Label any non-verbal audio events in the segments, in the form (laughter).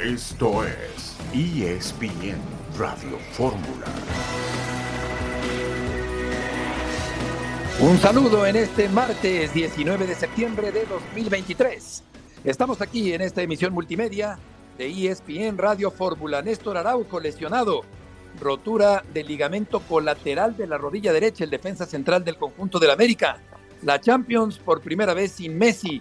Esto es ESPN Radio Fórmula. Un saludo en este martes 19 de septiembre de 2023. Estamos aquí en esta emisión multimedia de ESPN Radio Fórmula. Néstor Araujo lesionado, rotura del ligamento colateral de la rodilla derecha, el defensa central del conjunto del América. La Champions por primera vez sin Messi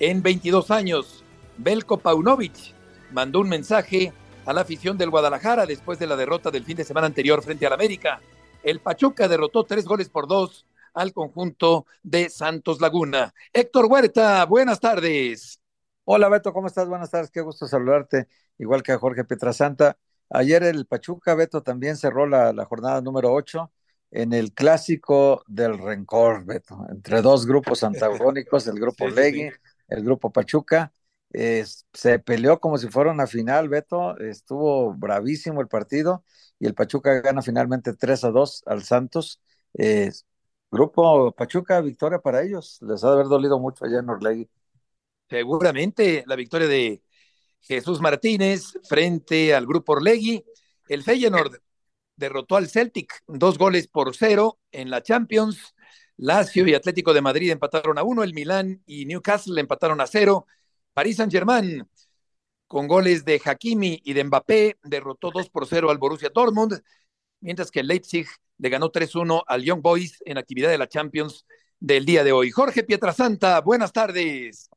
en 22 años. Belko Paunovic mandó un mensaje a la afición del Guadalajara después de la derrota del fin de semana anterior frente al América. El Pachuca derrotó tres goles por dos al conjunto de Santos Laguna. Héctor Huerta, buenas tardes. Hola Beto, ¿cómo estás? Buenas tardes, qué gusto saludarte, igual que a Jorge Pietrasanta. Ayer el Pachuca, Beto, también cerró la, la jornada número 8 en el clásico del rencor, Beto, entre dos grupos (laughs) antagónicos, el grupo Legui, el grupo Pachuca se peleó como si fuera una final, Beto, estuvo bravísimo el partido y el Pachuca gana finalmente 3 a 2 al Santos. grupo Pachuca, victoria para ellos, les ha de haber dolido mucho allá en Orlegui. Seguramente la victoria de Jesús Martínez frente al grupo Orlegui. El Feyenoord derrotó al Celtic dos goles por cero en la Champions. Lazio y Atlético de Madrid empataron a uno, el Milán y Newcastle empataron a cero. Paris Saint-Germain, con goles de Hakimi y de Mbappé, derrotó 2 por 0 al Borussia Dortmund, mientras que Leipzig le ganó 3-1 al Young Boys en actividad de la Champions del día de hoy. Jorge Pietrasanta, buenas tardes.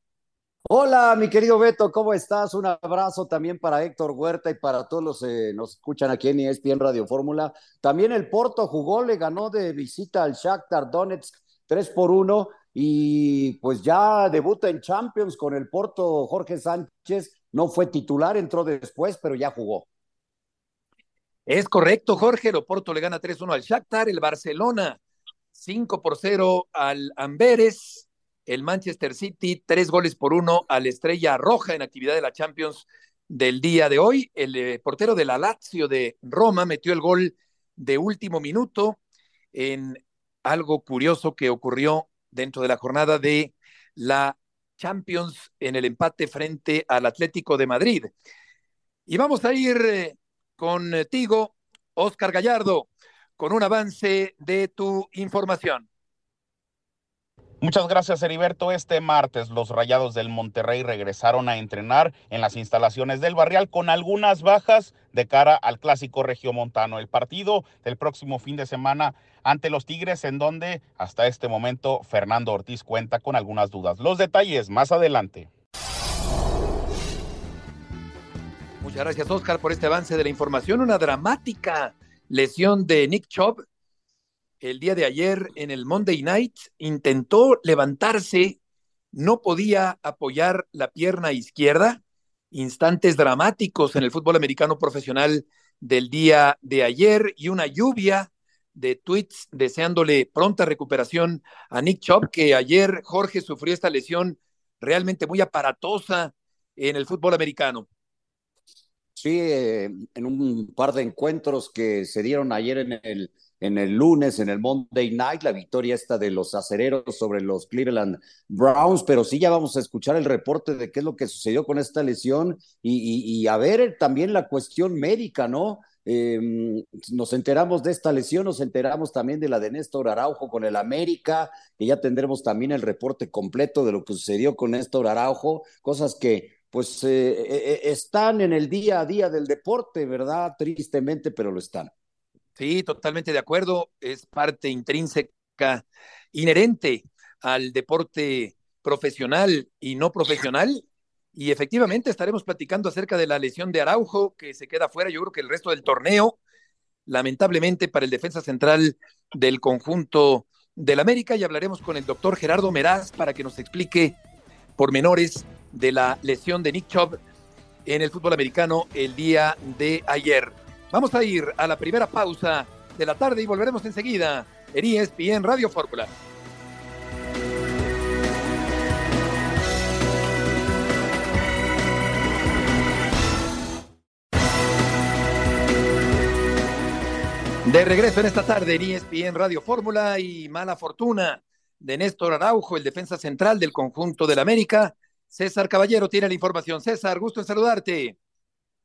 Hola, mi querido Beto, ¿cómo estás? Un abrazo también para Héctor Huerta y para todos los que eh, nos escuchan aquí en ESPN Radio Fórmula. También el Porto jugó, le ganó de visita al Shakhtar Donetsk 3 por 1 y pues ya debuta en Champions con el Porto Jorge Sánchez. No fue titular, entró después, pero ya jugó. Es correcto, Jorge. El Porto le gana 3-1 al Shakhtar. El Barcelona 5 por 0 al Amberes. El Manchester City 3 goles por 1 al Estrella Roja en actividad de la Champions del día de hoy. El eh, portero de la Lazio de Roma metió el gol de último minuto en algo curioso que ocurrió dentro de la jornada de la Champions en el empate frente al Atlético de Madrid. Y vamos a ir eh, contigo, Oscar Gallardo, con un avance de tu información. Muchas gracias, Heriberto. Este martes los Rayados del Monterrey regresaron a entrenar en las instalaciones del Barrial con algunas bajas de cara al clásico regiomontano. El partido del próximo fin de semana ante los Tigres, en donde hasta este momento Fernando Ortiz cuenta con algunas dudas. Los detalles más adelante. Muchas gracias, Oscar, por este avance de la información. Una dramática lesión de Nick Chubb el día de ayer en el Monday Night, intentó levantarse, no podía apoyar la pierna izquierda, instantes dramáticos en el fútbol americano profesional del día de ayer y una lluvia de tweets deseándole pronta recuperación a Nick Chubb, que ayer Jorge sufrió esta lesión realmente muy aparatosa en el fútbol americano. Sí, eh, en un par de encuentros que se dieron ayer en el en el lunes, en el Monday Night, la victoria esta de los acereros sobre los Cleveland Browns, pero sí ya vamos a escuchar el reporte de qué es lo que sucedió con esta lesión y, a ver también la cuestión médica, ¿no? Em, nos enteramos de esta lesión, nos enteramos también de la de Néstor Araujo con el América, que ya tendremos también el reporte completo de lo que sucedió con Néstor Araujo, cosas que pues eh, eh, eh, están en el día a día del deporte, ¿verdad? Tristemente, pero lo están. Sí, totalmente de acuerdo. Es parte intrínseca, inherente al deporte profesional y no profesional. Y efectivamente estaremos platicando acerca de la lesión de Araujo, que se queda fuera, yo creo que el resto del torneo, lamentablemente para el defensa central del conjunto del América, y hablaremos con el doctor Gerardo Meraz para que nos explique pormenores de la lesión de Nick Chubb en el fútbol americano el día de ayer. Vamos a ir a la primera pausa de la tarde y volveremos enseguida en ESPN Radio Fórmula. De regreso en esta tarde en ESPN Radio Fórmula y mala fortuna de Néstor Araujo, el defensa central del conjunto del América. César Caballero tiene la información. César, gusto en saludarte.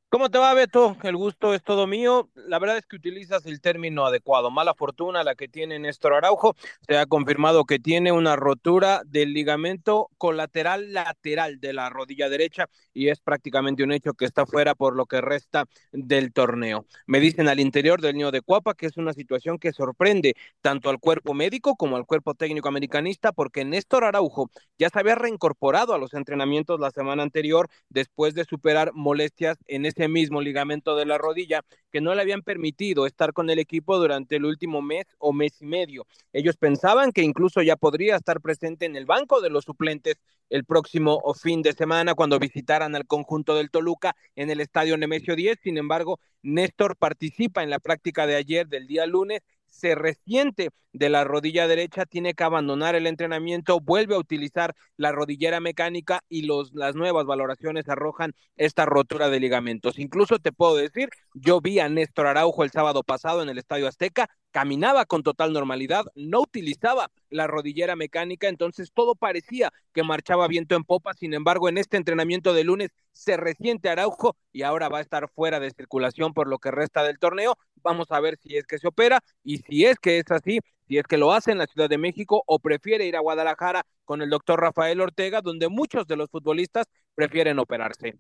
¿Cómo te va, Beto? El gusto es todo mío. La verdad es que utilizas el término adecuado. Mala fortuna la que tiene Néstor Araujo. Se ha confirmado que tiene una rotura del ligamento colateral lateral de la rodilla derecha y es prácticamente un hecho que está fuera por lo que resta del torneo. Me dicen al interior del niño de Cuapa que es una situación que sorprende tanto al cuerpo médico como al cuerpo técnico americanista porque Néstor Araujo ya se había reincorporado a los entrenamientos la semana anterior después de superar molestias en ese mismo ligamento de la rodilla que no le habían permitido estar con el equipo durante el último mes o mes y medio. Ellos pensaban que incluso ya podría estar presente en el banco de los suplentes el próximo fin de semana cuando visitaran al conjunto del Toluca en el estadio Nemesio 10. Sin embargo, Néstor participa en la práctica de ayer del día lunes se resiente de la rodilla derecha, tiene que abandonar el entrenamiento, vuelve a utilizar la rodillera mecánica y los, las nuevas valoraciones arrojan esta rotura de ligamentos. Incluso te puedo decir, yo vi a Néstor Araujo el sábado pasado en el Estadio Azteca, caminaba con total normalidad, no utilizaba la rodillera mecánica, entonces todo parecía que marchaba viento en popa, sin embargo en este entrenamiento de lunes se resiente Araujo y ahora va a estar fuera de circulación por lo que resta del torneo, vamos a ver si es que se opera y si es que es así, si es que lo hace en la Ciudad de México o prefiere ir a Guadalajara con el doctor Rafael Ortega, donde muchos de los futbolistas prefieren operarse.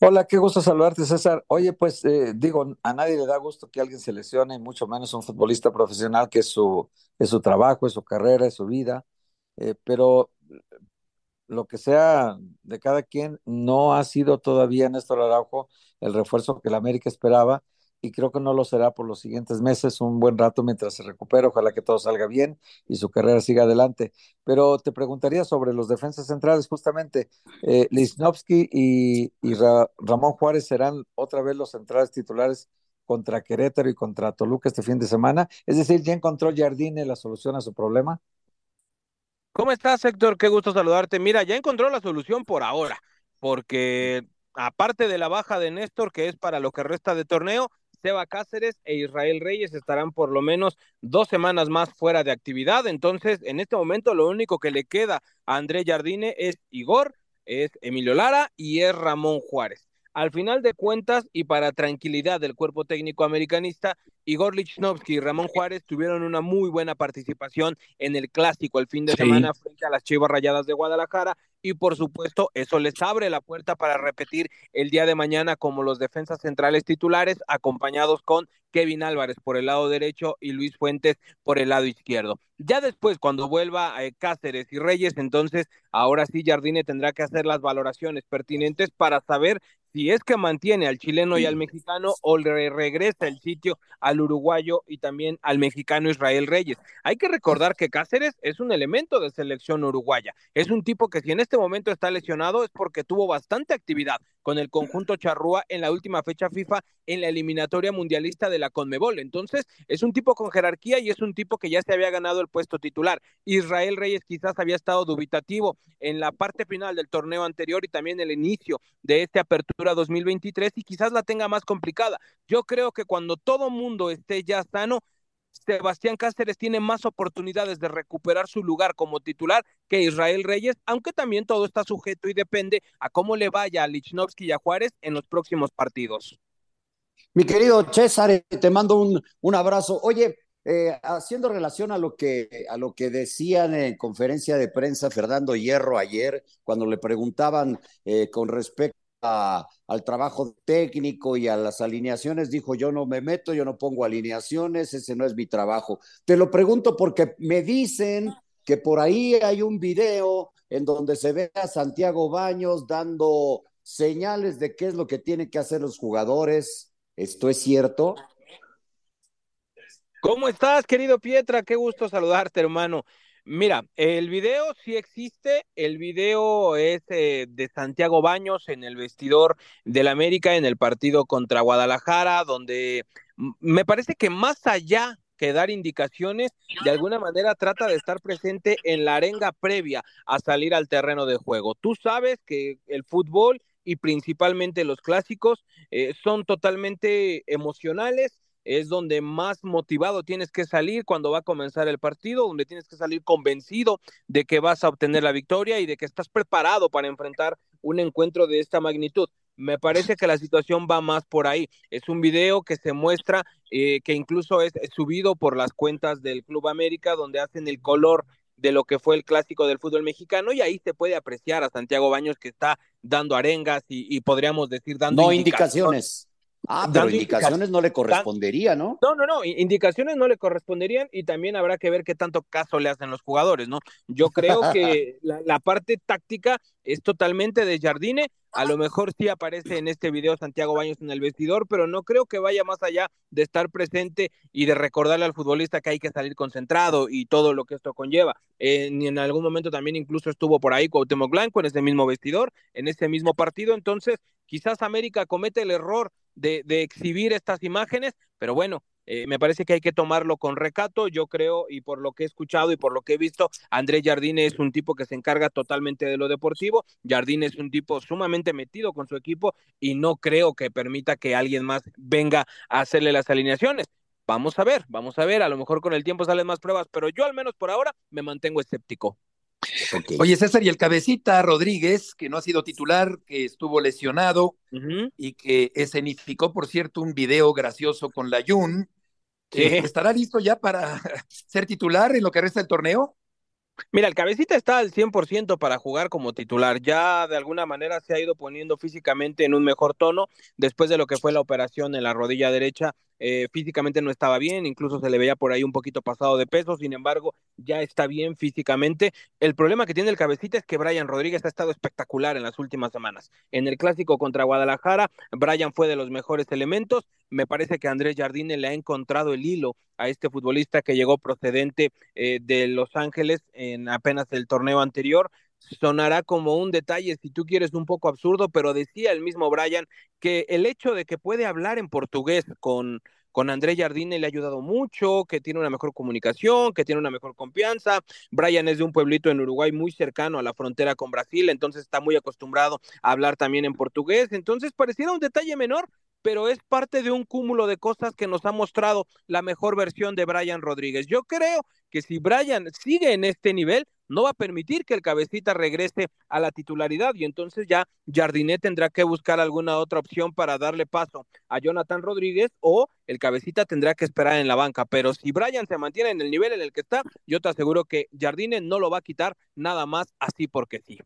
Hola, qué gusto saludarte, César. Oye, pues eh, digo, a nadie le da gusto que alguien se lesione, mucho menos un futbolista profesional, que es su, es su trabajo, es su carrera, es su vida, eh, pero lo que sea de cada quien, no ha sido todavía Néstor Araujo el refuerzo que la América esperaba y creo que no lo será por los siguientes meses, un buen rato mientras se recupera, ojalá que todo salga bien y su carrera siga adelante. Pero te preguntaría sobre los defensas centrales, justamente, eh, y, Ramón Juárez serán otra vez los centrales titulares contra Querétaro y contra Toluca este fin de semana. Es decir, ¿ya encontró Jardine la solución a su problema? ¿Cómo estás, Héctor? Qué gusto saludarte. Mira, ya encontró la solución por ahora, porque aparte de la baja de Néstor, que es para lo que resta de torneo, Seba Cáceres e Israel Reyes estarán por lo menos dos semanas más fuera de actividad. Entonces, en este momento, lo único que le queda a André Jardine es Igor, es Emilio Lara y es Ramón Juárez. Al final de cuentas, y para tranquilidad del cuerpo técnico americanista, Igor Lichnowsky y Ramón Juárez tuvieron una muy buena participación en el clásico el fin de semana frente a las Chivas Rayadas de Guadalajara y por supuesto eso les abre la puerta para repetir el día de mañana como los defensas centrales titulares acompañados con Kevin Álvarez por el lado derecho y Luis Fuentes por el lado izquierdo. Ya después, cuando vuelva eh, Cáceres y Reyes, entonces ahora sí Jardine tendrá que hacer las valoraciones pertinentes para saber si es que mantiene al chileno y al mexicano o le regresa el sitio al uruguayo y también al mexicano Israel Reyes. Hay que recordar que Cáceres es un elemento de selección uruguaya. Es un tipo que si en este momento está lesionado es porque tuvo bastante actividad con el conjunto charrúa en la última fecha FIFA en la eliminatoria mundialista de la Conmebol. Entonces, es un tipo con jerarquía y es un tipo que ya se había ganado el puesto titular. Israel Reyes quizás había estado dubitativo en la parte final del torneo anterior y también el inicio de esta apertura 2023 y quizás la tenga más complicada. Yo creo que cuando todo mundo esté ya sano, Sebastián Cáceres tiene más oportunidades de recuperar su lugar como titular que Israel Reyes, aunque también todo está sujeto y depende a cómo le vaya a Lichnowsky y a Juárez en los próximos partidos. Mi querido César, te mando un, un abrazo. Oye, eh, haciendo relación a lo que a lo que decían en conferencia de prensa Fernando Hierro ayer, cuando le preguntaban eh, con respecto al trabajo técnico y a las alineaciones, dijo yo no me meto, yo no pongo alineaciones, ese no es mi trabajo. Te lo pregunto porque me dicen que por ahí hay un video en donde se ve a Santiago Baños dando señales de qué es lo que tienen que hacer los jugadores. ¿Esto es cierto? ¿Cómo estás, querido Pietra? Qué gusto saludarte, hermano. Mira, el video sí existe, el video es eh, de Santiago Baños en el vestidor del América en el partido contra Guadalajara, donde me parece que más allá que dar indicaciones, de alguna manera trata de estar presente en la arenga previa a salir al terreno de juego. Tú sabes que el fútbol y principalmente los clásicos eh, son totalmente emocionales, es donde más motivado tienes que salir cuando va a comenzar el partido, donde tienes que salir convencido de que vas a obtener la victoria y de que estás preparado para enfrentar un encuentro de esta magnitud. Me parece que la situación va más por ahí. Es un video que se muestra, eh, que incluso es, subido por las cuentas del Club América, donde hacen el color de lo que fue el clásico del fútbol mexicano y ahí se puede apreciar a Santiago Baños que está dando arengas y, podríamos decir dando no indicaciones. Ah, pero indicaciones no le correspondería, ¿no? No, no, no, indicaciones no le corresponderían y también habrá que ver qué tanto caso le hacen los jugadores, ¿no? Yo creo (laughs) que la, parte táctica es totalmente de Jardine, a lo mejor sí aparece en este video Santiago Baños en el vestidor, pero no creo que vaya más allá de estar presente y de recordarle al futbolista que hay que salir concentrado y todo lo que esto conlleva. Eh, en algún momento también incluso estuvo por ahí Cuauhtémoc Blanco en ese mismo vestidor, en ese mismo partido, entonces quizás América comete el error de, exhibir estas imágenes, pero bueno, eh, me parece que hay que tomarlo con recato. Yo creo, y por lo que he escuchado y por lo que he visto, Andrés Jardine es un tipo que se encarga totalmente de lo deportivo. Jardine es un tipo sumamente metido con su equipo y no creo que permita que alguien más venga a hacerle las alineaciones. Vamos a ver, vamos a ver, a lo mejor con el tiempo salen más pruebas, pero yo al menos por ahora me mantengo escéptico. Oye, César, y el cabecita Rodríguez, que no ha sido titular, que estuvo lesionado y que escenificó, por cierto, un video gracioso con la Jun, ¿estará listo ya para (laughs) ser titular en lo que resta del torneo? Mira, el cabecita está al 100% para jugar como titular. Ya de alguna manera se ha ido poniendo físicamente en un mejor tono después de lo que fue la operación en la rodilla derecha eh, físicamente no estaba bien, incluso se le veía por ahí un poquito pasado de peso, sin embargo, ya está bien físicamente. El problema que tiene el cabecita es que Brian Rodríguez ha estado espectacular en las últimas semanas. En el clásico contra Guadalajara, Brian fue de los mejores elementos. Me parece que Andrés Jardine le ha encontrado el hilo a este futbolista que llegó procedente eh, de Los Ángeles en apenas el torneo anterior sonará como un detalle, si tú quieres, un poco absurdo, pero decía el mismo Brian que el hecho de que puede hablar en portugués con, con André Jardine le ha ayudado mucho, que tiene una mejor comunicación, que tiene una mejor confianza. Brian es de un pueblito en Uruguay muy cercano a la frontera con Brasil, entonces está muy acostumbrado a hablar también en portugués. Entonces pareciera un detalle menor, pero es parte de un cúmulo de cosas que nos ha mostrado la mejor versión de Brian Rodríguez. Yo creo que si Brian sigue en este nivel, no va a permitir que el cabecita regrese a la titularidad y entonces ya Jardinet tendrá que buscar alguna otra opción para darle paso a Jonathan Rodríguez o el cabecita tendrá que esperar en la banca. Pero si Brian se mantiene en el nivel en el que está, yo te aseguro que Jardine no lo va a quitar nada más así porque sí.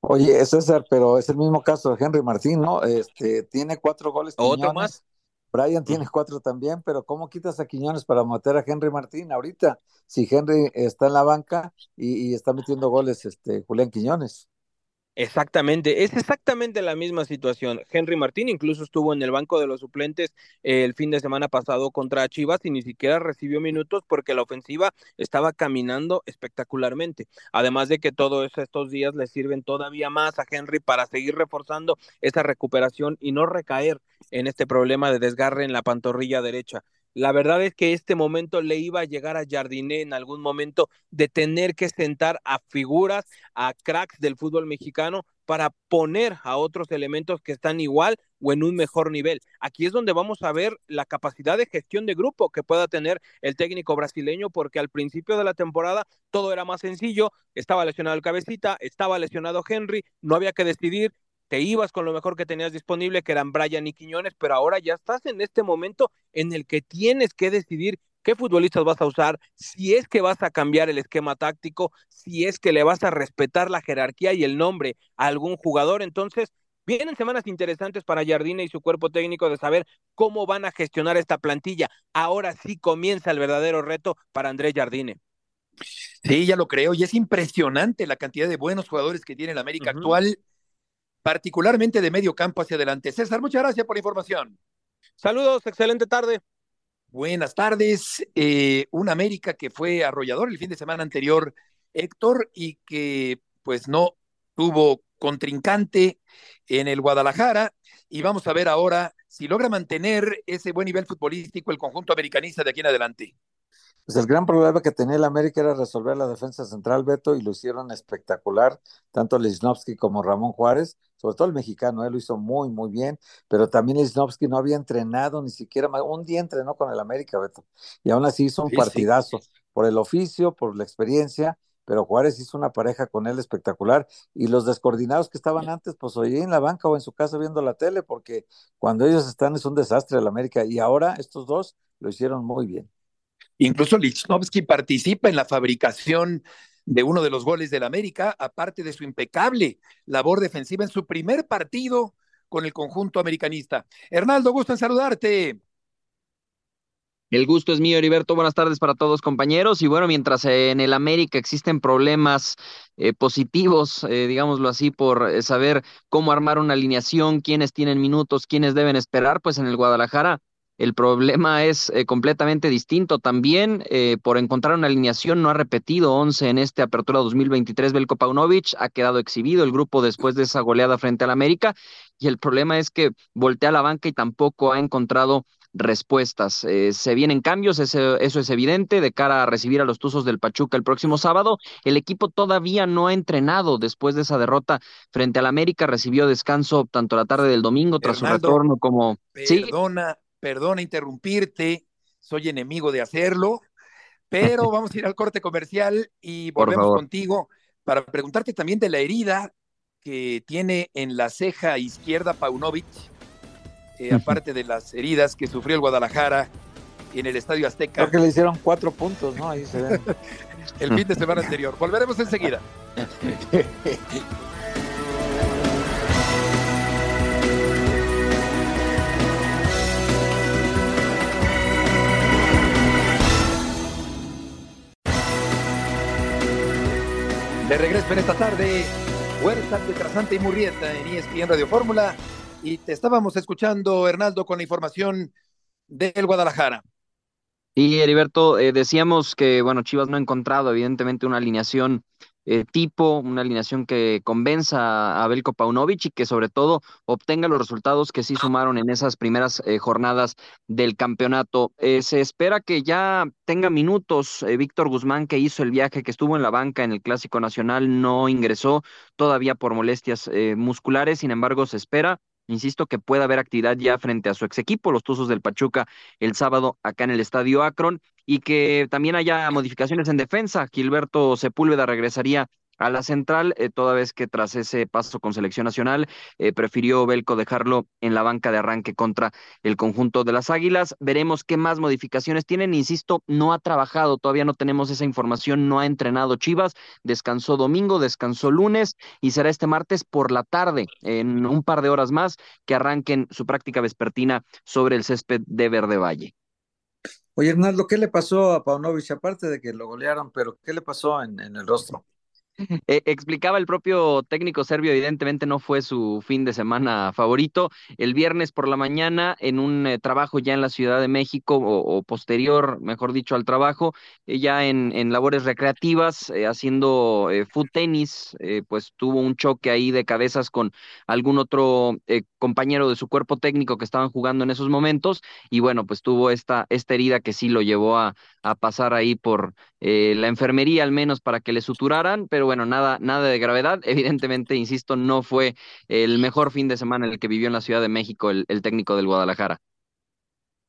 Oye, César, pero es el mismo caso de Henry Martín, ¿no? Este, tiene cuatro goles. Otro más. Brian tiene cuatro también, pero ¿cómo quitas a Quiñones para meter a Henry Martín ahorita? Si Henry está en la banca y, está metiendo goles este Julián Quiñones. Exactamente, es exactamente la misma situación. Henry Martín incluso estuvo en el banco de los suplentes el fin de semana pasado contra Chivas y ni siquiera recibió minutos porque la ofensiva estaba caminando espectacularmente. Además de que todos estos días le sirven todavía más a Henry para seguir reforzando esa recuperación y no recaer en este problema de desgarre en la pantorrilla derecha. La verdad es que este momento le iba a llegar a Jardiné en algún momento de tener que sentar a figuras, a cracks del fútbol mexicano para poner a otros elementos que están igual o en un mejor nivel. Aquí es donde vamos a ver la capacidad de gestión de grupo que pueda tener el técnico brasileño, porque al principio de la temporada todo era más sencillo, estaba lesionado el cabecita, estaba lesionado Henry, no había que decidir, te ibas con lo mejor que tenías disponible, que eran Brian y Quiñones, pero ahora ya estás en este momento en el que tienes que decidir qué futbolistas vas a usar, si es que vas a cambiar el esquema táctico, si es que le vas a respetar la jerarquía y el nombre a algún jugador. Entonces, vienen semanas interesantes para Jardine y su cuerpo técnico de saber cómo van a gestionar esta plantilla. Ahora sí comienza el verdadero reto para Andrés Jardine. Sí, ya lo creo, y es impresionante la cantidad de buenos jugadores que tiene el América actual particularmente de medio campo hacia adelante. César, muchas gracias por la información. Saludos, excelente tarde. Buenas tardes. Eh, un América que fue arrollador el fin de semana anterior, Héctor, y que pues no tuvo contrincante en el Guadalajara. Y vamos a ver ahora si logra mantener ese buen nivel futbolístico el conjunto americanista de aquí en adelante. Pues el gran problema que tenía el América era resolver la defensa central, Beto, y lo hicieron espectacular, tanto Lisnowski como Ramón Juárez, sobre todo el mexicano, él lo hizo muy, muy bien, pero también Lisnowski no había entrenado ni siquiera, un día entrenó con el América, Beto, y aún así hizo un partidazo, por el oficio, por la experiencia, pero Juárez hizo una pareja con él espectacular y los descoordinados que estaban antes, pues oye en la banca o en su casa viendo la tele, porque cuando ellos están es un desastre el América y ahora estos dos lo hicieron muy bien. Incluso Lichnowsky participa en la fabricación de uno de los goles del América, aparte de su impecable labor defensiva en su primer partido con el conjunto americanista. Hernaldo, gusto en saludarte. El gusto es mío, Heriberto. Buenas tardes para todos, compañeros. Y bueno, mientras en el América existen problemas eh, positivos, eh, digámoslo así, por eh, saber cómo armar una alineación, quiénes tienen minutos, quiénes deben esperar, pues en el Guadalajara el problema es completamente distinto. También por encontrar una alineación no ha repetido 11 en este Apertura 2023 Belko Paunovic, ha quedado exhibido el grupo después de esa goleada frente al América y el problema es que voltea a la banca y tampoco ha encontrado respuestas. Eh, se vienen cambios, eso, eso es evidente, de cara a recibir a los Tuzos del Pachuca el próximo sábado. El equipo todavía no ha entrenado después de esa derrota frente al América, recibió descanso tanto la tarde del domingo tras su retorno como... Perdona, perdona interrumpirte, soy enemigo de hacerlo, pero (laughs) vamos a ir al corte comercial y volvemos contigo para preguntarte también de la herida que tiene en la ceja izquierda Paunovic eh, aparte de las heridas que sufrió el Guadalajara en el Estadio Azteca. Creo que le hicieron cuatro puntos, ¿no? Ahí se ven. (laughs) el fin de semana anterior. Volveremos enseguida. (laughs) De regreso en esta tarde, Huerta, Petrasante y Murrieta en ESPN Radio Fórmula y te estábamos escuchando, Hernaldo, con la información del Guadalajara. Y Heriberto, eh, decíamos que, bueno, Chivas no ha encontrado evidentemente una alineación eh, tipo, una alineación que convenza a Belko Paunovic y que sobre todo obtenga los resultados que sí sumaron en esas primeras eh, jornadas del campeonato. se espera que ya tenga minutos Víctor Guzmán, que hizo el viaje, que estuvo en la banca en el Clásico Nacional, no ingresó todavía por molestias musculares, sin embargo se espera Insisto que puede haber actividad ya frente a su ex equipo, los Tuzos del Pachuca, el sábado acá en el Estadio Akron, y que también haya modificaciones en defensa. Gilberto Sepúlveda regresaría a la central, eh, toda vez que tras ese paso con selección nacional eh, prefirió Belco dejarlo en la banca de arranque contra el conjunto de las Águilas. Veremos qué más modificaciones tienen. Insisto, no ha trabajado, todavía no tenemos esa información, no ha entrenado Chivas, descansó domingo, descansó lunes y será este martes por la tarde, en un par de horas más, que arranquen su práctica vespertina sobre el césped de Verde Valle. Oye, Hernando, ¿qué le pasó a Paunovic? Aparte de que lo golearon, pero ¿qué le pasó en el rostro? (laughs) Eh, explicaba el propio técnico serbio, evidentemente no fue su fin de semana favorito. El viernes por la mañana, en un eh, trabajo ya en la Ciudad de México, o, posterior, mejor dicho, al trabajo, eh, ya en, en, labores recreativas, haciendo foot tenis, pues tuvo un choque ahí de cabezas con algún otro compañero de su cuerpo técnico que estaban jugando en esos momentos, y bueno, pues tuvo esta, esta herida que sí lo llevó a, a pasar ahí por la enfermería, al menos para que le suturaran, pero bueno, nada, nada de gravedad. Evidentemente, insisto, no fue el mejor fin de semana en el que vivió en la Ciudad de México el, técnico del Guadalajara.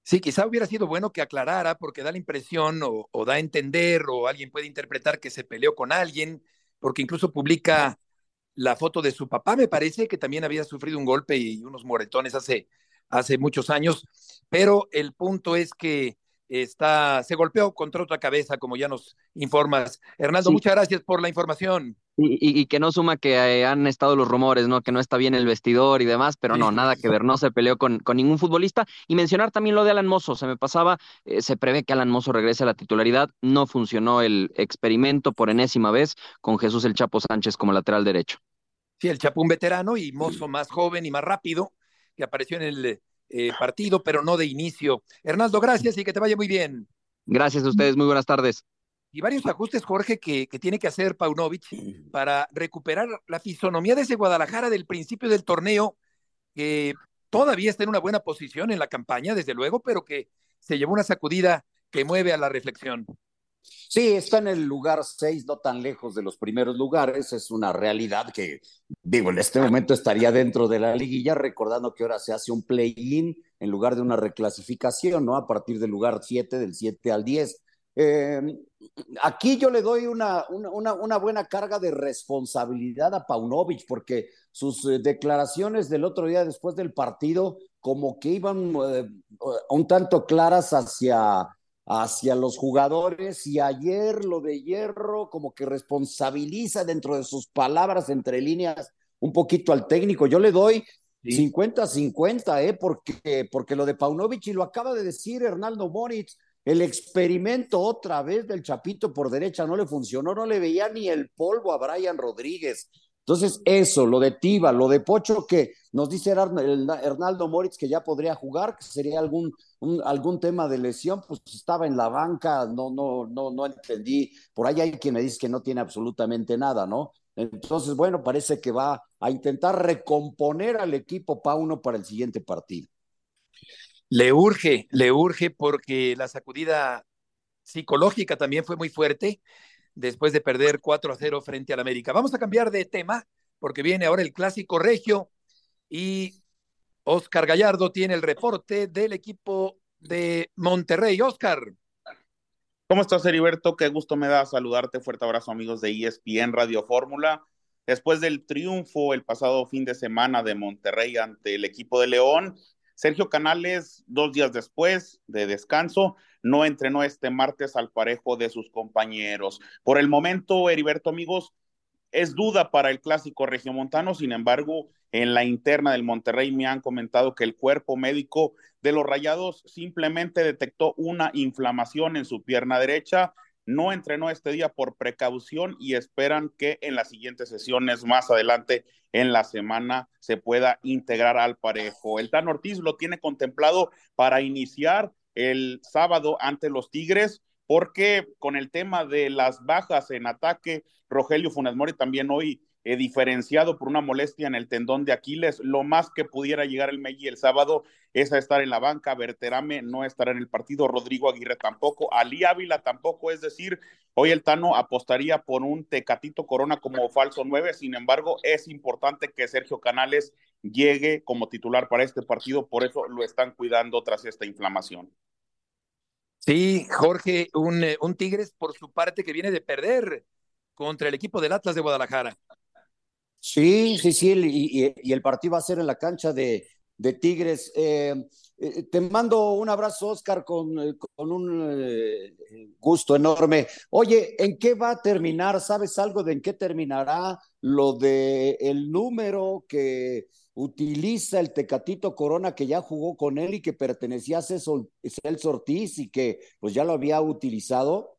Sí, quizá hubiera sido bueno que aclarara, porque da la impresión o, o, da a entender, o alguien puede interpretar que se peleó con alguien, porque incluso publica la foto de su papá, me parece que también había sufrido un golpe y unos moretones hace, hace muchos años, pero el punto es que está, se golpeó contra otra cabeza, como ya nos informas. Hernando, muchas gracias por la información. Y, que no suma que eh, han estado los rumores, ¿no? Que no está bien el vestidor y demás, pero no, nada que ver, no se peleó con, con, ningún futbolista. Y mencionar también lo de Alan Mozo, se me pasaba, eh, se prevé que Alan Mozo regrese a la titularidad, no funcionó el experimento por enésima vez con Jesús el Chapo Sánchez como lateral derecho. Sí, el Chapo un veterano y Mozo más joven y más rápido, que apareció en el eh, partido, pero no de inicio. Hernaldo, gracias y que te vaya muy bien. Gracias a ustedes, muy buenas tardes. Y varios ajustes, Jorge, que, que tiene que hacer Paunovic para recuperar la fisonomía de ese Guadalajara del principio del torneo, que todavía está en una buena posición en la campaña, desde luego, pero que se llevó una sacudida que mueve a la reflexión. Sí, está en el lugar 6, no tan lejos de los primeros lugares. Es una realidad que, digo, en este momento estaría dentro de la liguilla, recordando que ahora se hace un play-in en lugar de una reclasificación, ¿no? A partir del lugar 7, del 7 al 10. Eh, aquí yo le doy una, una, una, buena carga de responsabilidad a Paunovic, porque sus eh, declaraciones del otro día después del partido, como que iban eh, un tanto claras hacia, hacia los jugadores, y ayer lo de Hierro, como que responsabiliza dentro de sus palabras entre líneas un poquito al técnico. Yo le doy 50-50, ¿eh? Porque, porque lo de Paunovic, y lo acaba de decir Hernando Moritz, el experimento otra vez del Chapito por derecha no le funcionó, no le veía ni el polvo a Brian Rodríguez. Entonces, eso, lo de Tiva, lo de Pocho, que nos dice Hernaldo Moritz que ya podría jugar, que sería algún, algún tema de lesión, pues estaba en la banca, no, no, no, no entendí. Por ahí hay quien me dice que no tiene absolutamente nada, ¿no? Entonces, bueno, parece que va a intentar recomponer al equipo Pauno para el siguiente partido. Le urge, le urge porque la sacudida psicológica también fue muy fuerte después de perder 4 a 0 frente al América. Vamos a cambiar de tema porque viene ahora el clásico regio y Oscar Gallardo tiene el reporte del equipo de Monterrey. Oscar. ¿Cómo estás, Heriberto? Qué gusto me da saludarte. Fuerte abrazo, amigos de ESPN Radio Fórmula. Después del triunfo el pasado fin de semana de Monterrey ante el equipo de León, Sergio Canales, dos días después de descanso, no entrenó este martes al parejo de sus compañeros. Por el momento, Heriberto, amigos, es duda para el clásico regiomontano, sin embargo, en la interna del Monterrey me han comentado que el cuerpo médico de los Rayados simplemente detectó una inflamación en su pierna derecha no entrenó este día por precaución y esperan que en las siguientes sesiones más adelante en la semana se pueda integrar al parejo. El Tan Ortiz lo tiene contemplado para iniciar el sábado ante los Tigres porque con el tema de las bajas en ataque, Rogelio Funes Mori también hoy eh, diferenciado por una molestia en el tendón de Aquiles. Lo más que pudiera llegar el Megui el sábado es a estar en la banca. Berterame no estará en el partido. Rodrigo Aguirre tampoco. Ali Ávila tampoco. Es decir, hoy el Tano apostaría por un Tecatito Corona como falso nueve. Sin embargo, es importante que Sergio Canales llegue como titular para este partido. Por eso lo están cuidando tras esta inflamación. Sí, Jorge, un, eh, un Tigres por su parte que viene de perder contra el equipo del Atlas de Guadalajara. Sí, sí, sí, y, el partido va a ser en la cancha de, Tigres. Eh, eh, te mando un abrazo, Oscar, con, eh, un gusto enorme. Oye, ¿en qué va a terminar? ¿Sabes algo de en qué terminará lo de el número que utiliza el Tecatito Corona que ya jugó con él y que pertenecía a Celso Ortiz y que pues ya lo había utilizado?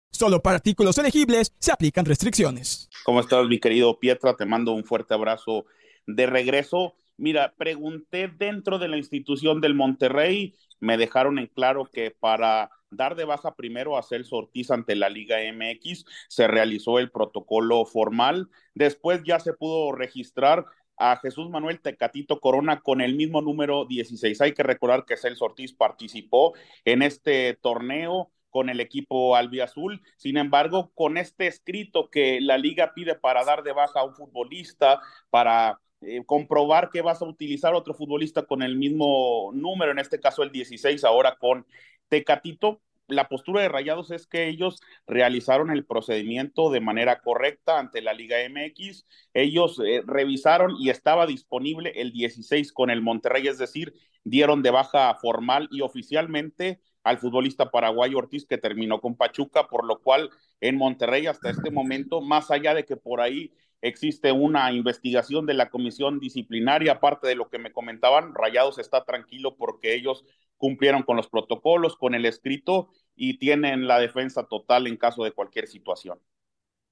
Solo para artículos elegibles se aplican restricciones. ¿Cómo estás, mi querido Pietra? Te mando un fuerte abrazo de regreso. Mira, pregunté dentro de la institución del Monterrey, me dejaron en claro que para dar de baja primero a Celso Ortiz ante la Liga MX se realizó el protocolo formal. Después ya se pudo registrar a Jesús Manuel Tecatito Corona con el mismo número 16. Hay que recordar que Celso Ortiz participó en este torneo con el equipo albiazul. Sin embargo, con este escrito que la liga pide para dar de baja a un futbolista, para eh, comprobar que vas a utilizar otro futbolista con el mismo número, en este caso el 16, ahora con Tecatito, la postura de Rayados es que ellos realizaron el procedimiento de manera correcta ante la Liga MX. Ellos eh, revisaron y estaba disponible el 16 con el Monterrey, es decir, dieron de baja formal y oficialmente al futbolista paraguayo Ortiz que terminó con Pachuca, por lo cual en Monterrey hasta este momento, más allá de que por ahí existe una investigación de la comisión disciplinaria, aparte de lo que me comentaban, Rayados está tranquilo porque ellos cumplieron con los protocolos, con el escrito y tienen la defensa total en caso de cualquier situación.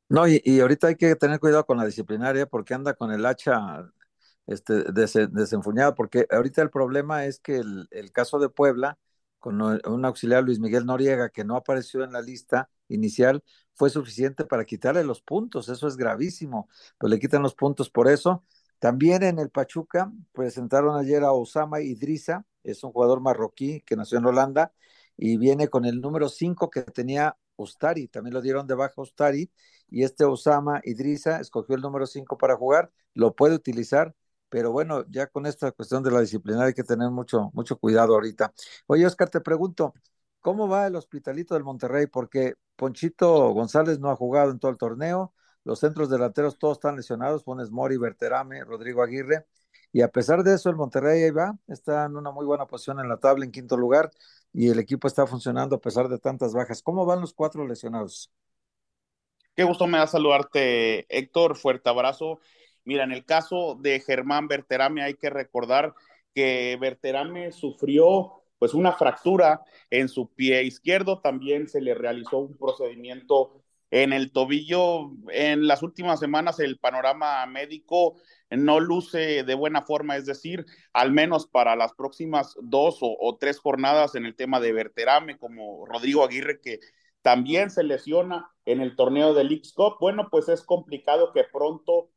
No, y, y ahorita hay que tener cuidado con la disciplinaria porque anda con el hacha este, desenfuñada, porque ahorita el problema es que el, el caso de Puebla, con un auxiliar Luis Miguel Noriega que no apareció en la lista inicial, fue suficiente para quitarle los puntos. Eso es gravísimo. Pues le quitan los puntos por eso. También en el Pachuca presentaron ayer a Osama Idrisa, es un jugador marroquí que nació en Holanda y viene con el número 5 que tenía Ustari, también lo dieron de baja Ustari, y este Osama Idrisa escogió el número 5 para jugar, lo puede utilizar, pero bueno, ya con esta cuestión de la disciplina hay que tener mucho, mucho cuidado ahorita. Oye, Oscar, te pregunto, ¿cómo va el hospitalito del Monterrey? Porque Ponchito González no ha jugado en todo el torneo, los centros delanteros todos están lesionados, pones Mori, Berterame, Rodrigo Aguirre, y a pesar de eso el Monterrey ahí va, está en una muy buena posición en la tabla en quinto lugar, y el equipo está funcionando a pesar de tantas bajas. ¿Cómo van los cuatro lesionados? Qué gusto me da saludarte, Héctor. Fuerte abrazo. Mira, en el caso de Germán Berterame hay que recordar que Berterame sufrió pues una fractura en su pie izquierdo, también se le realizó un procedimiento en el tobillo. En las últimas semanas el panorama médico no luce de buena forma, es decir, al menos para las próximas dos o, tres jornadas en el tema de Berterame, como Rodrigo Aguirre, que también se lesiona en el torneo del League Cup. Bueno, pues es complicado que pronto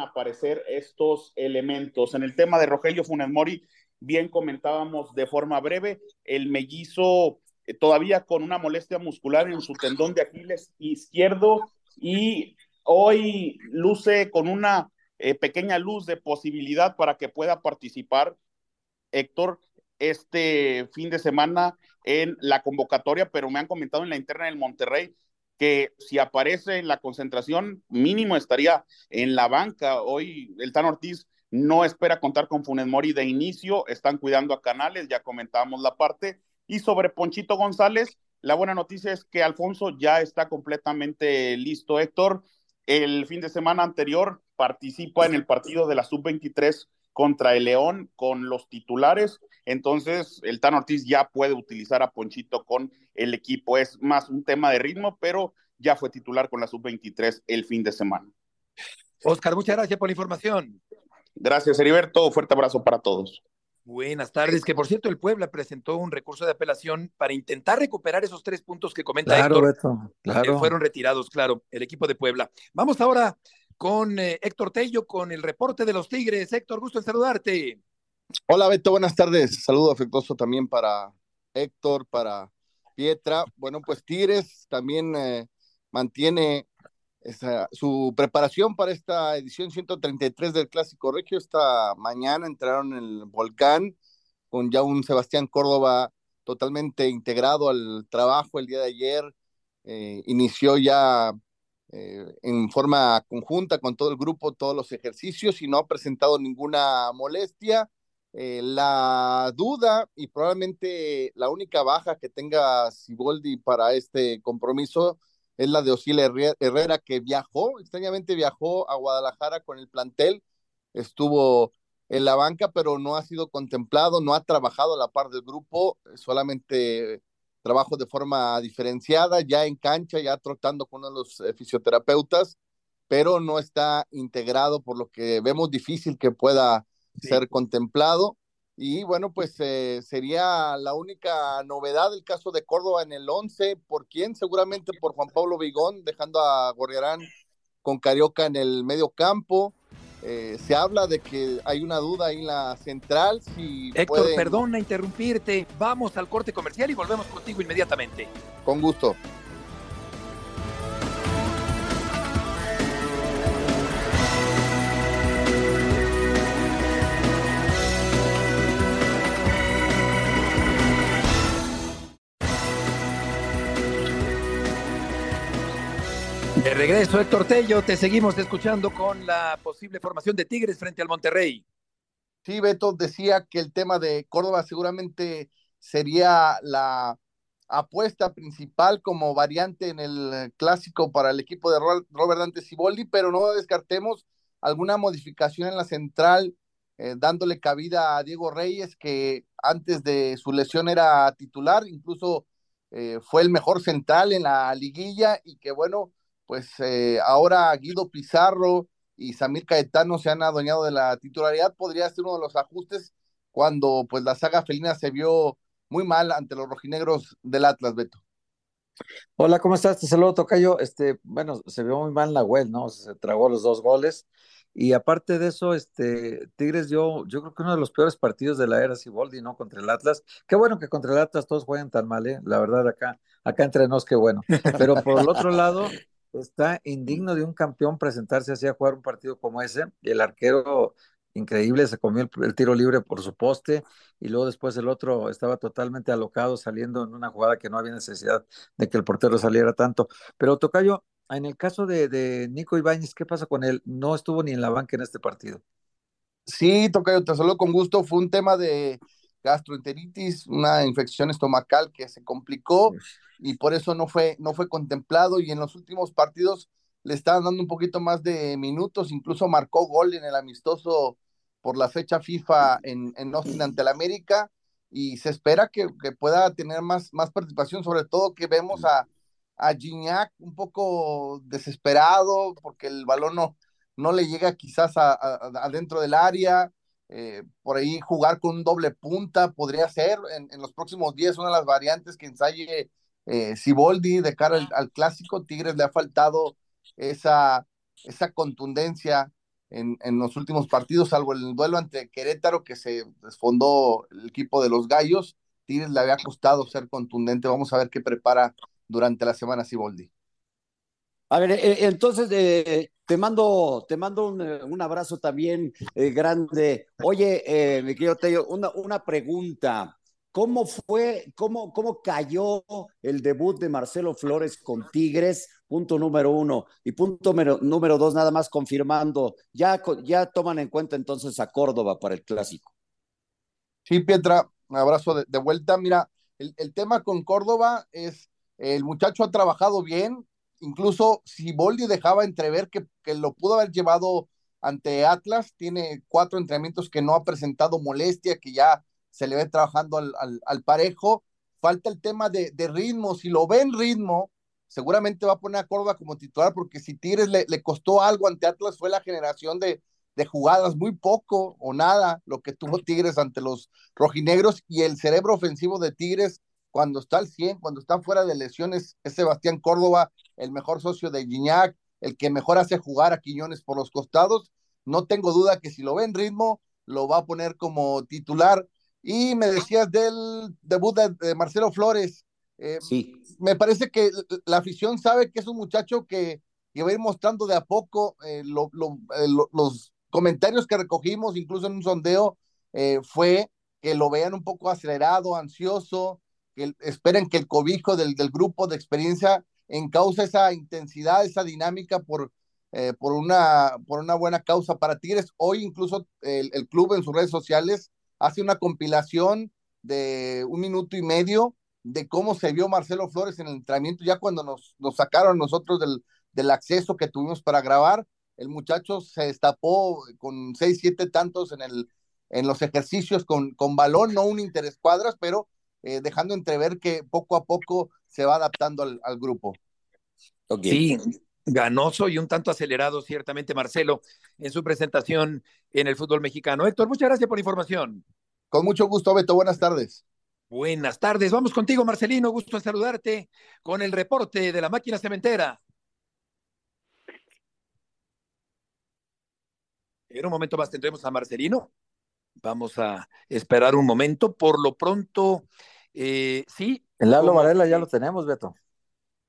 aparecer estos elementos. En el tema de Rogelio Funes Mori, bien comentábamos de forma breve, el mellizo eh, todavía con una molestia muscular en su tendón de Aquiles izquierdo y hoy luce con una eh, pequeña luz de posibilidad para que pueda participar Héctor este fin de semana en la convocatoria, pero me han comentado en la interna del Monterrey que si aparece la concentración, mínimo estaría en la banca. Hoy el Tan Ortiz no espera contar con Funes Mori de inicio, están cuidando a Canales, ya comentábamos la parte. Y sobre Ponchito González, la buena noticia es que Alfonso ya está completamente listo, Héctor. El fin de semana anterior participa en el partido de la sub-23 contra el León con los titulares. Entonces, el Tan Ortiz ya puede utilizar a Ponchito con el equipo. Es más un tema de ritmo, pero ya fue titular con la sub-23 el fin de semana. Oscar, muchas gracias por la información. Gracias, Heriberto. Fuerte abrazo para todos. Buenas tardes. Que por cierto, el Puebla presentó un recurso de apelación para intentar recuperar esos tres puntos que comenta claro, Héctor. claro. Que fueron retirados, claro, el equipo de Puebla. Vamos ahora con eh, Héctor Tello con el reporte de los Tigres. Héctor, gusto en saludarte. Hola Beto, buenas tardes. Saludo afectuoso también para Héctor, para Pietra. Bueno, pues Tigres también eh, mantiene su preparación para esta edición 133 del Clásico Regio. Esta mañana entraron en el Volcán con ya un Sebastián Córdoba totalmente integrado al trabajo el día de ayer. Eh, inició ya eh, en forma conjunta con todo el grupo todos los ejercicios y no ha presentado ninguna molestia. Eh, la duda y probablemente la única baja que tenga Siboldi para este compromiso es la de Osile Herrera, que viajó, extrañamente viajó a Guadalajara con el plantel, estuvo en la banca, pero no ha sido contemplado, no ha trabajado a la par del grupo, solamente trabajo de forma diferenciada, ya en cancha, ya trotando con uno de los eh, fisioterapeutas, pero no está integrado, por lo que vemos difícil que pueda ser contemplado. Y bueno, pues eh, sería la única novedad el caso de Córdoba en el 11. ¿Por quién? Seguramente por Juan Pablo Vigón, dejando a Gorriarán con Carioca en el medio campo. Eh, se habla de que hay una duda ahí en la central. Si Héctor, perdona interrumpirte. Vamos al corte comercial y volvemos contigo inmediatamente. Con gusto. Regreso, Héctor Tello, te seguimos escuchando con la posible formación de Tigres frente al Monterrey. Sí, Beto decía que el tema de Córdoba seguramente sería la apuesta principal como variante en el clásico para el equipo de Robert Dante Ciboldi, pero no descartemos alguna modificación en la central, eh, dándole cabida a Diego Reyes, que antes de su lesión era titular, incluso eh, fue el mejor central en la liguilla y que bueno, pues eh, ahora Guido Pizarro y Samir Caetano se han adueñado de la titularidad, podría ser uno de los ajustes cuando pues la saga felina se vio muy mal ante los rojinegros del Atlas, Beto. Hola, ¿cómo estás? Te saludo, Tocayo. Este, bueno, se vio muy mal la web, ¿no? Se tragó los dos goles. Y aparte de eso, este, Tigres dio, yo creo que uno de los peores partidos de la era Siboldi, ¿no? Contra el Atlas. Qué bueno que contra el Atlas todos juegan tan mal, ¿eh? La verdad, acá, acá entre nos, qué bueno. Pero por el otro lado, está indigno de un campeón presentarse así a jugar un partido como ese. Y el arquero increíble, se comió el, tiro libre por su poste y luego después el otro estaba totalmente alocado saliendo en una jugada que no había necesidad de que el portero saliera tanto. Pero Tocayo, en el caso de, Nico Ibáñez, ¿qué pasa con él? No estuvo ni en la banca en este partido. Sí, Tocayo, te saludo con gusto. Fue un tema de gastroenteritis, una infección estomacal que se complicó y por eso no fue, no fue contemplado. Y en los últimos partidos le estaban dando un poquito más de minutos, incluso marcó gol en el amistoso por la fecha FIFA en, en Austin ante el América. Y se espera que, pueda tener más, más participación, sobre todo que vemos a, a Gignac un poco desesperado porque el balón no, no le llega quizás adentro del área, eh, por ahí jugar con un doble punta podría ser en, los próximos días una de las variantes que ensaye eh, Siboldi de cara al, clásico, Tigres le ha faltado esa, esa contundencia en, en, los últimos partidos, salvo el duelo ante Querétaro que se desfondó el equipo de los Gallos. Tigres le había costado ser contundente. Vamos a ver qué prepara durante la semana Siboldi. A ver, eh, entonces eh, te mando, te mando un, eh, abrazo también grande. Oye, mi querido Tello, una, una pregunta. ¿Cómo fue, cómo, cómo cayó el debut de Marcelo Flores con Tigres? Punto número uno. Y punto número, dos, nada más confirmando, ya, ya toman en cuenta entonces a Córdoba para el clásico. Sí, Pietra, un abrazo de, vuelta. Mira, el, el, tema con Córdoba es, el muchacho ha trabajado bien, incluso si Boldi dejaba entrever que, que lo pudo haber llevado ante Atlas, tiene cuatro entrenamientos que no ha presentado molestia, que ya se le ve trabajando al, al, parejo. Falta el tema de, de, ritmo. Si lo ve en ritmo, seguramente va a poner a Córdoba como titular, porque si Tigres le, le costó algo ante Atlas fue la generación de, de jugadas, muy poco o nada lo que tuvo Tigres ante los rojinegros y el cerebro ofensivo de Tigres cuando está al 100, cuando está fuera de lesiones, es Sebastián Córdoba, el mejor socio de Gignac, el que mejor hace jugar a Quiñones por los costados. No tengo duda que si lo ve en ritmo, lo va a poner como titular. Y me decías del debut de, Marcelo Flores. Eh, sí. Me parece que la afición sabe que es un muchacho que, va a ir mostrando de a poco eh, eh, los comentarios que recogimos, incluso en un sondeo, fue que lo vean un poco acelerado, ansioso, que esperen que el cobijo del, del grupo de experiencia encausa esa intensidad, esa dinámica por, por, una, por una buena causa para Tigres. Hoy incluso el, el club en sus redes sociales hace una compilación de un minuto y medio de cómo se vio Marcelo Flores en el entrenamiento, ya cuando nos, nos sacaron nosotros del, del acceso que tuvimos para grabar, el muchacho se destapó con seis, siete tantos en, el, en los ejercicios con, con balón, no un interescuadras, pero eh, dejando entrever que poco a poco se va adaptando al, al grupo. Sí, ganoso y un tanto acelerado, ciertamente, Marcelo, en su presentación en el fútbol mexicano. Héctor, muchas gracias por la información. Con mucho gusto, Beto. Buenas tardes. Buenas tardes. Vamos contigo, Marcelino. Gusto en saludarte con el reporte de la máquina cementera. En un momento más tendremos a Marcelino. Vamos a esperar un momento. Por lo pronto, eh, sí. El Lalo Varela ya lo tenemos, Beto.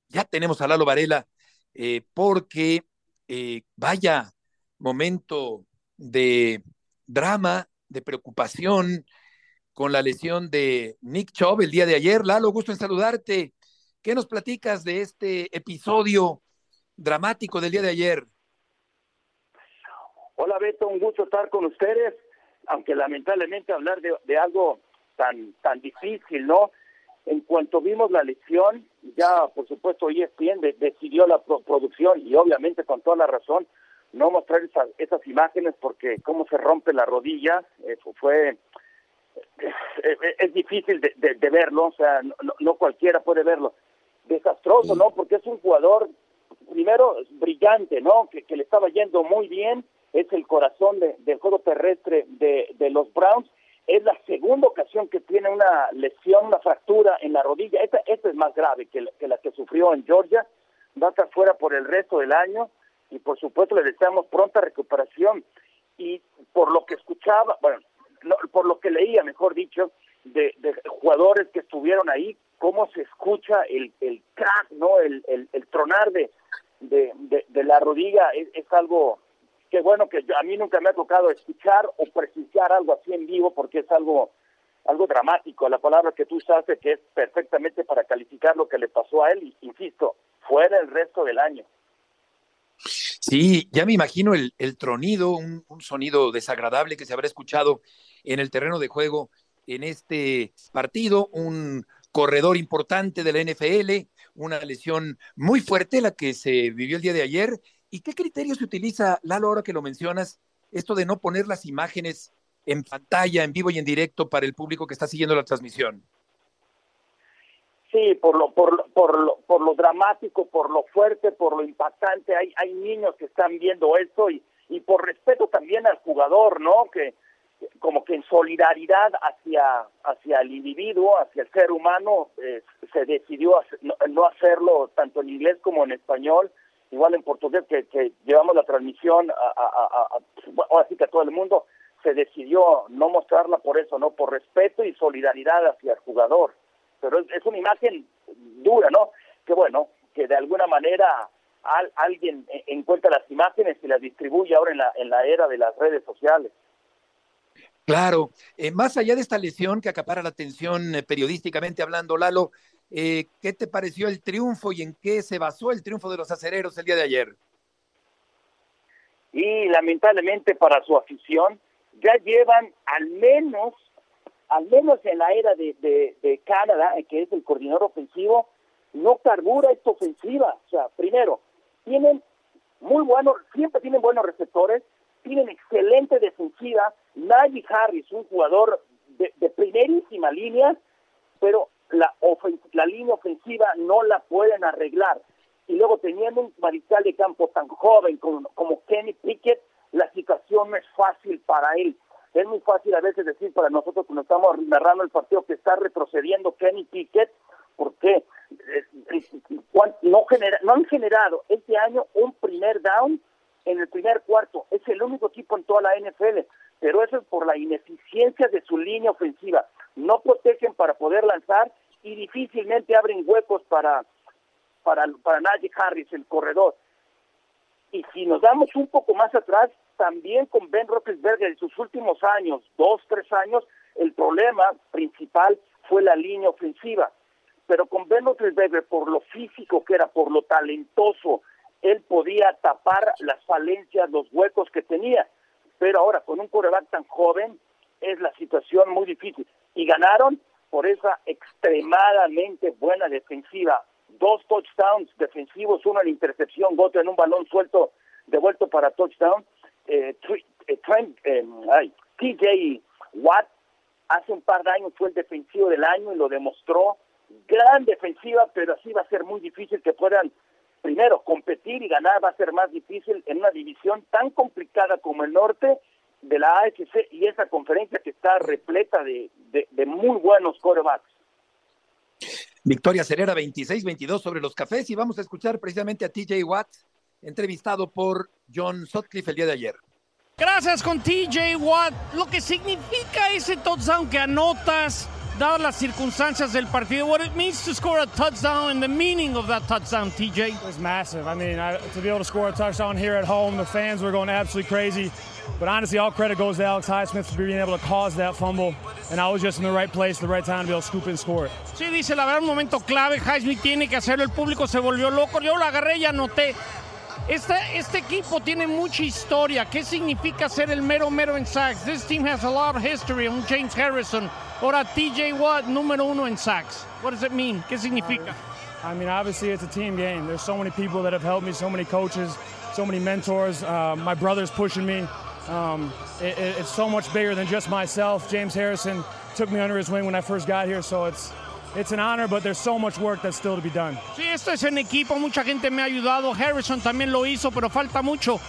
Ya tenemos a Lalo Varela eh, porque eh, vaya momento de drama, de preocupación con la lesión de Nick Chubb el día de ayer. Lalo, gusto en saludarte. ¿Qué nos platicas de este episodio dramático del día de ayer? Hola Beto, un gusto estar con ustedes, aunque lamentablemente hablar de, algo tan, tan difícil, ¿no? En, cuanto vimos la lección, ya por supuesto ESPN de, decidió la producción y obviamente con toda la razón no mostrar esas imágenes porque cómo se rompe la rodilla eh, fue es, difícil de, de, verlo, o sea, no, no, cualquiera puede verlo. Desastroso, ¿no? Porque es un jugador, primero, brillante, ¿no? Que, que le estaba yendo muy bien, es el corazón del juego terrestre de, de los Browns. Es la segunda ocasión que tiene una lesión, una fractura en la rodilla. Esta, esta es más grave que la, que la que sufrió en Georgia. Va a estar fuera por el resto del año y por supuesto le deseamos pronta recuperación. Y por lo que escuchaba, bueno, por lo que leía, mejor dicho, de, jugadores que estuvieron ahí, cómo se escucha el, el crack, ¿no? El, el, tronar de, de, de, la rodilla es, es algo que bueno que a mí nunca me ha tocado escuchar o presenciar algo así en vivo porque es algo algo dramático, la palabra que tú usaste que es perfectamente para calificar lo que le pasó a él, y, insisto, fuera el resto del año. Sí, ya me imagino el, el tronido, un, un, sonido desagradable que se habrá escuchado en el terreno de juego en este partido, un corredor importante de la NFL, una lesión muy fuerte la que se vivió el día de ayer. ¿Y qué criterio se utiliza, Lalo, ahora que lo mencionas, esto de no poner las imágenes en pantalla, en vivo y en directo para el público que está siguiendo la transmisión? Sí, por lo, por, por, lo, por lo dramático, por lo fuerte, por lo impactante. Hay, hay niños que están viendo esto y, y por respeto también al jugador, ¿no? Que, como que en solidaridad hacia, hacia el individuo, hacia el ser humano, eh, se decidió no, hacerlo tanto en inglés como en español, igual en portugués que, que llevamos la transmisión a, a, a, así que a todo el mundo, se decidió no mostrarla por eso, no por respeto y solidaridad hacia el jugador. Pero es, una imagen dura, ¿no? Que bueno, que de alguna manera alguien encuentra las imágenes y las distribuye ahora en la, en la era de las redes sociales. Claro, eh, más allá de esta lesión que acapara la atención eh, periodísticamente hablando, Lalo, eh, ¿qué te pareció el triunfo y en qué se basó el triunfo de los acereros el día de ayer? Y lamentablemente para su afición, ya llevan al menos, al menos en la era de, de, de Canadá, que es el coordinador ofensivo, no carbura esta ofensiva. O sea, primero, tienen muy buenos, siempre tienen buenos receptores, tienen excelente defensiva. Najee Harris, un jugador de, primerísima línea, pero la, la línea ofensiva no la pueden arreglar. Y luego teniendo un mariscal de campo tan joven como, como Kenny Pickett, la situación no es fácil para él. Es muy fácil a veces decir para nosotros cuando estamos narrando el partido que está retrocediendo Kenny Pickett, porque eh, no, genera, no han generado este año un primer down en el primer cuarto. Es el único equipo en toda la NFL, pero eso es por la ineficiencia de su línea ofensiva. No protegen para poder lanzar y difícilmente abren huecos para, para, para Najee Harris, el corredor. Y si nos damos un poco más atrás, también con Ben Roethlisberger en sus últimos años, dos, tres años, el problema principal fue la línea ofensiva. Pero con Ben Roethlisberger, por lo físico que era, por lo talentoso, él podía tapar las falencias, los huecos que tenía. Pero ahora, con un coreback tan joven, es la situación muy difícil. Y ganaron por esa extremadamente buena defensiva. Dos touchdowns defensivos, uno en intercepción, otro en un balón suelto, devuelto para touchdown. Eh, eh, eh ay, TJ Watt hace un par de años fue el defensivo del año y lo demostró. Gran defensiva, pero así va a ser muy difícil que puedan primero, competir y ganar va a ser más difícil en una división tan complicada como el norte de la AFC y esa conferencia que está repleta de, de, muy buenos corebacks. Victoria Cerera 26-22 sobre los cafés y vamos a escuchar precisamente a TJ Watt, entrevistado por John Sutcliffe el día de ayer. Gracias con TJ Watt. Lo que significa ese touchdown que anotas dadas las circunstancias del partido, what it means to score a touchdown and the meaning of that touchdown, TJ? It's massive. I mean, I, to be able to score a touchdown here at home, the fans were going absolutely crazy. But honestly, all credit goes to Alex Highsmith for being able to cause that fumble. And I was just in the right place at the right time to be able to scoop and score it. Sí, dice, la verdad, un momento clave. Highsmith tiene que hacerlo. El público se volvió loco. Yo lo agarré y anoté. Este, este equipo tiene mucha historia. ¿Qué significa ser el mero mero en sacks? This team has a lot of history. Un James Harrison. Ahora TJ Watt, número uno en sacks. What does it mean? ¿Qué significa? I mean, obviously, it's a team game. There's so many people that have helped me, so many coaches, so many mentors. Uh, my brother's pushing me. Um, it, it, it's so much bigger than just myself. James Harrison took me under his wing when I first got here, so it's it's an honor, but there's so much work that's still to be done. Sí, esto es en equipo. Mucha gente me ha ayudado. Harrison también lo hizo, pero falta mucho.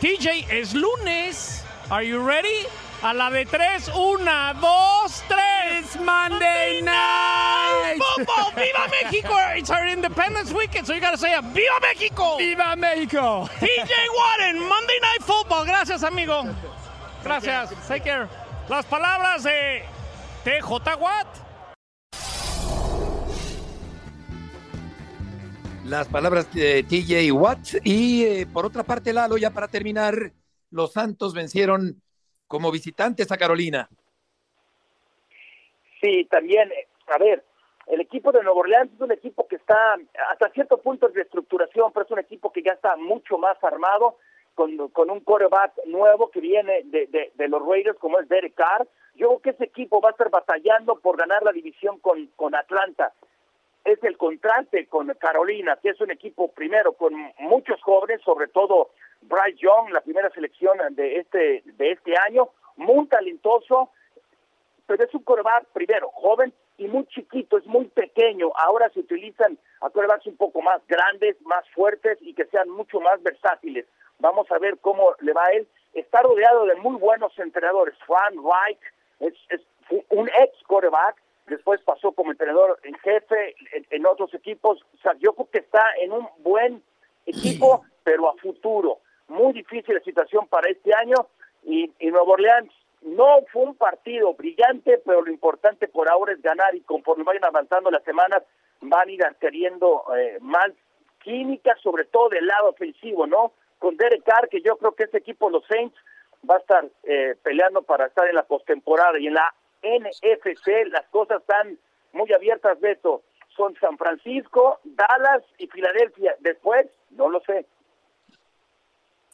TJ, es lunes. Are you ready? A la de tres. Una, dos, tres. Monday night. Football. ¡Viva México! It's our Independence Weekend, so you gotta say a ¡Viva México! ¡Viva México! TJ Warren, Monday Night Football. Gracias, amigo. Gracias. Take care. Las palabras de TJ Watt. Las palabras de TJ Watt. Y eh, por otra parte, Lalo, ya para terminar, los Santos vencieron como visitantes a Carolina. Sí, también, a ver, el equipo de Nueva Orleans es un equipo que está hasta cierto punto de reestructuración, pero es un equipo que ya está mucho más armado, con, con un quarterback nuevo que viene de, de, de, los Raiders, como es Derek Carr. Yo creo que ese equipo va a estar batallando por ganar la división con, con Atlanta. Es el contraste con Carolina, que es un equipo primero con muchos jóvenes, sobre todo Bryce Young, la primera selección de este, de este año, muy talentoso, pero es un quarterback primero joven y muy chiquito, es muy pequeño. Ahora se utilizan a quarterbacks un poco más grandes, más fuertes y que sean mucho más versátiles. Vamos a ver cómo le va a él. Está rodeado de muy buenos entrenadores. Frank Reich es, es un ex quarterback, después pasó como entrenador en jefe en, en otros equipos. O sea, yo creo que está en un buen equipo, pero a futuro. Muy difícil la situación para este año y, y Nuevo Orleans no fue un partido brillante, pero lo importante por ahora es ganar y conforme vayan avanzando las semanas van a ir adquiriendo eh, más química, sobre todo del lado ofensivo, ¿no? Con Derek Carr, que yo creo que este equipo, los Saints, va a estar eh, peleando para estar en la postemporada y en la NFC las cosas están muy abiertas, Beto. Son San Francisco, Dallas y Filadelfia. Después, no lo sé.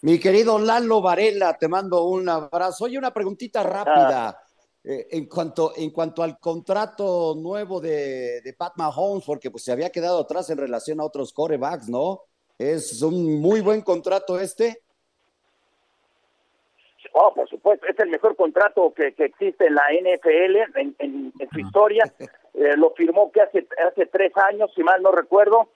Mi querido Lalo Varela, te mando un abrazo. Oye, una preguntita rápida. Ah. Eh, en, cuanto, en cuanto al contrato nuevo de, de, Pat Mahomes, porque pues se había quedado atrás en relación a otros corebacks, ¿no? ¿Es un muy buen contrato este? Oh, por supuesto, es el mejor contrato que, que existe en la NFL en, en, en su historia. (laughs) Eh, lo firmó que hace, hace tres años, si mal no recuerdo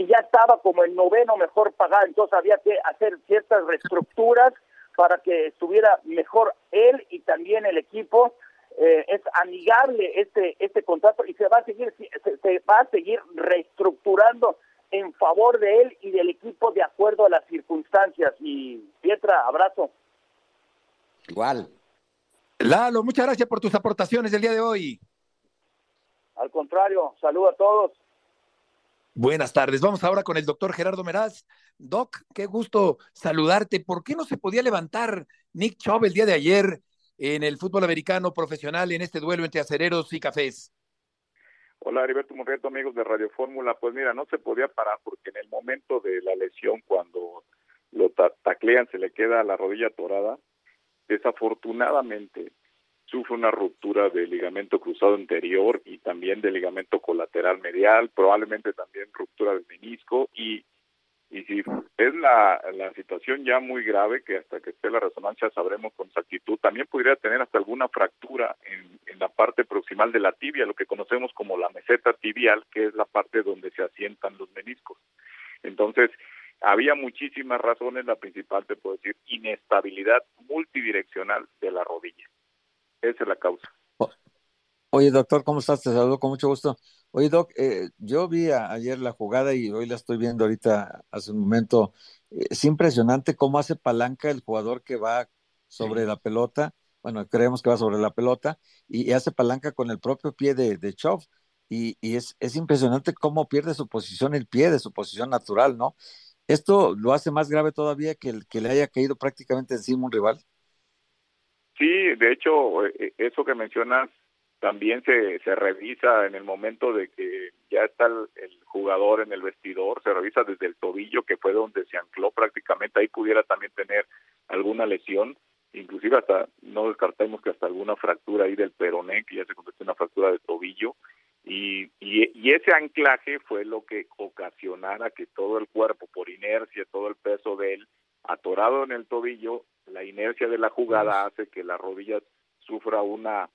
y ya estaba como el noveno mejor pagado, entonces había que hacer ciertas reestructuras para que estuviera mejor él y también el equipo. Eh, es amigable este este contrato y se va a seguir se, se, va a seguir reestructurando en favor de él y del equipo de acuerdo a las circunstancias. Y Pietra abrazo. Igual. Lalo muchas gracias por tus aportaciones del día de hoy. Al contrario saludo a todos Buenas tardes. Vamos ahora con el doctor Gerardo Meraz. Doc, qué gusto saludarte. ¿Por qué no se podía levantar Nick Chubb el día de ayer en el fútbol americano profesional en este duelo entre acereros y cafés? Hola, Heriberto Morreto, amigos de Radio Fórmula. Pues mira, no se podía parar porque en el momento de la lesión, cuando lo ta taclean, se le queda la rodilla atorada. Desafortunadamente, sufre una ruptura del ligamento cruzado anterior y también del ligamento colateral medial, probablemente también ruptura del menisco y y si es la, situación ya muy grave, que hasta que esté la resonancia sabremos con exactitud, también podría tener hasta alguna fractura en, en la parte proximal de la tibia, lo que conocemos como la meseta tibial, que es la parte donde se asientan los meniscos. Entonces, había muchísimas razones, la principal te puedo decir, inestabilidad multidireccional de la rodilla. Esa es la causa. Oye, doctor, ¿cómo estás? Te saludo con mucho gusto. Oye, Doc, eh, yo vi a, ayer la jugada y hoy la estoy viendo ahorita hace un momento. Es impresionante cómo hace palanca el jugador que va sobre sí. la pelota. Bueno, creemos que va sobre la pelota y, y hace palanca con el propio pie de, de Chov. Y, y es, es, impresionante cómo pierde su posición el pie de su posición natural, ¿no? Esto lo hace más grave todavía que, el, que le haya caído prácticamente encima un rival. Sí, de hecho, eso que mencionas también se, se revisa en el momento de que ya está el, el, jugador en el vestidor, se revisa desde el tobillo, que fue donde se ancló prácticamente, ahí pudiera también tener alguna lesión, inclusive hasta, no descartemos que hasta alguna fractura ahí del peroné, que ya se convirtió una fractura de tobillo, y, y, ese anclaje fue lo que ocasionara que todo el cuerpo, por inercia, todo el peso de él, atorado en el tobillo, la inercia de la jugada hace que la rodilla sufra una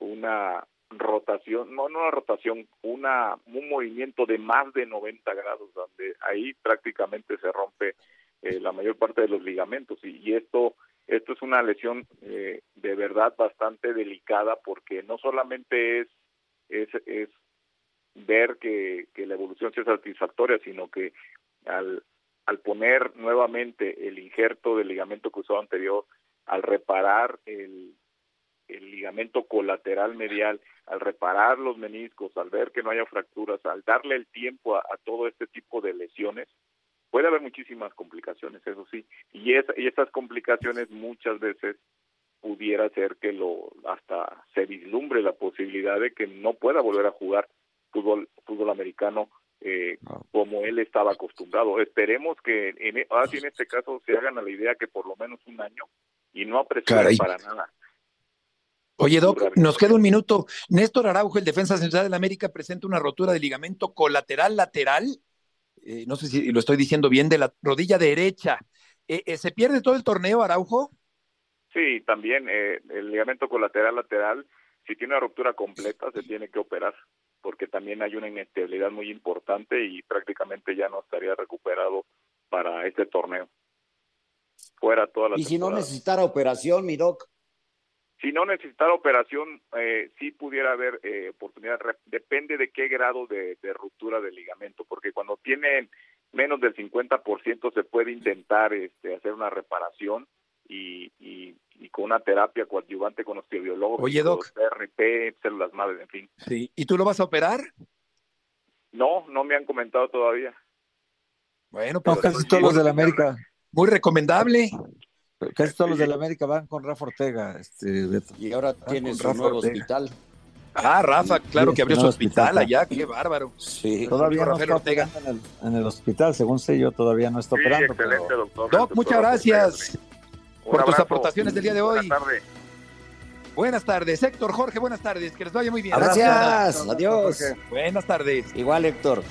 una rotación, no, no una rotación, una, un movimiento de más de 90 grados, donde ahí prácticamente se rompe eh, la mayor parte de los ligamentos. Y, y esto esto es una lesión eh, de verdad bastante delicada porque no solamente es es, es ver que, que la evolución sea satisfactoria, sino que al, al poner nuevamente el injerto del ligamento cruzado anterior, al reparar el, el ligamento colateral medial, al reparar los meniscos, al ver que no haya fracturas, al darle el tiempo a, todo este tipo de lesiones, puede haber muchísimas complicaciones, eso sí, y, es, y esas complicaciones muchas veces pudiera ser que lo hasta se vislumbre la posibilidad de que no pueda volver a jugar fútbol fútbol americano eh, como él estaba acostumbrado. Esperemos que en, así en este caso se hagan a la idea que por lo menos un año y no apresuren para nada. Oye, Doc, nos queda un minuto. Néstor Araujo, el defensa central de la América, presenta una rotura de ligamento colateral lateral. Eh, no sé si lo estoy diciendo bien, de la rodilla derecha. Eh, eh, ¿Se pierde todo el torneo, Araujo? Sí, también eh, el ligamento colateral lateral, si tiene una ruptura completa, se tiene que operar, porque también hay una inestabilidad muy importante y prácticamente ya no estaría recuperado para este torneo. Fuera toda la Y si no necesitara operación, mi doc. Si no necesitara operación, eh, sí pudiera haber eh, oportunidad. Depende de qué grado de, de, ruptura del ligamento, porque cuando tienen menos del 50% se puede intentar este, hacer una reparación y, y, y, con una terapia coadyuvante con osteobiólogos, Oye, Doc. PRP, células madres, en fin. Sí. ¿Y tú lo vas a operar? No, no me han comentado todavía. Bueno, pues no, casi todos los de la América. Muy recomendable. Casi todos los de la América van con Rafa Ortega. Este, Beto. Y ahora tiene su nuevo Ortega. hospital. Ah, Rafa, claro sí, que abrió su hospital, hospital allá, qué bárbaro. Sí, todavía no está Ortega. En el, en el, hospital, según sé yo, todavía no está sí, operando. Excelente, pero... doctor. Doc, muchas gracias por abrazo. tus aportaciones del día de hoy. Buenas tardes. Buenas tardes, Héctor Jorge, buenas tardes, que les vaya muy bien. Gracias, adiós. Buenas tardes. Igual, Héctor.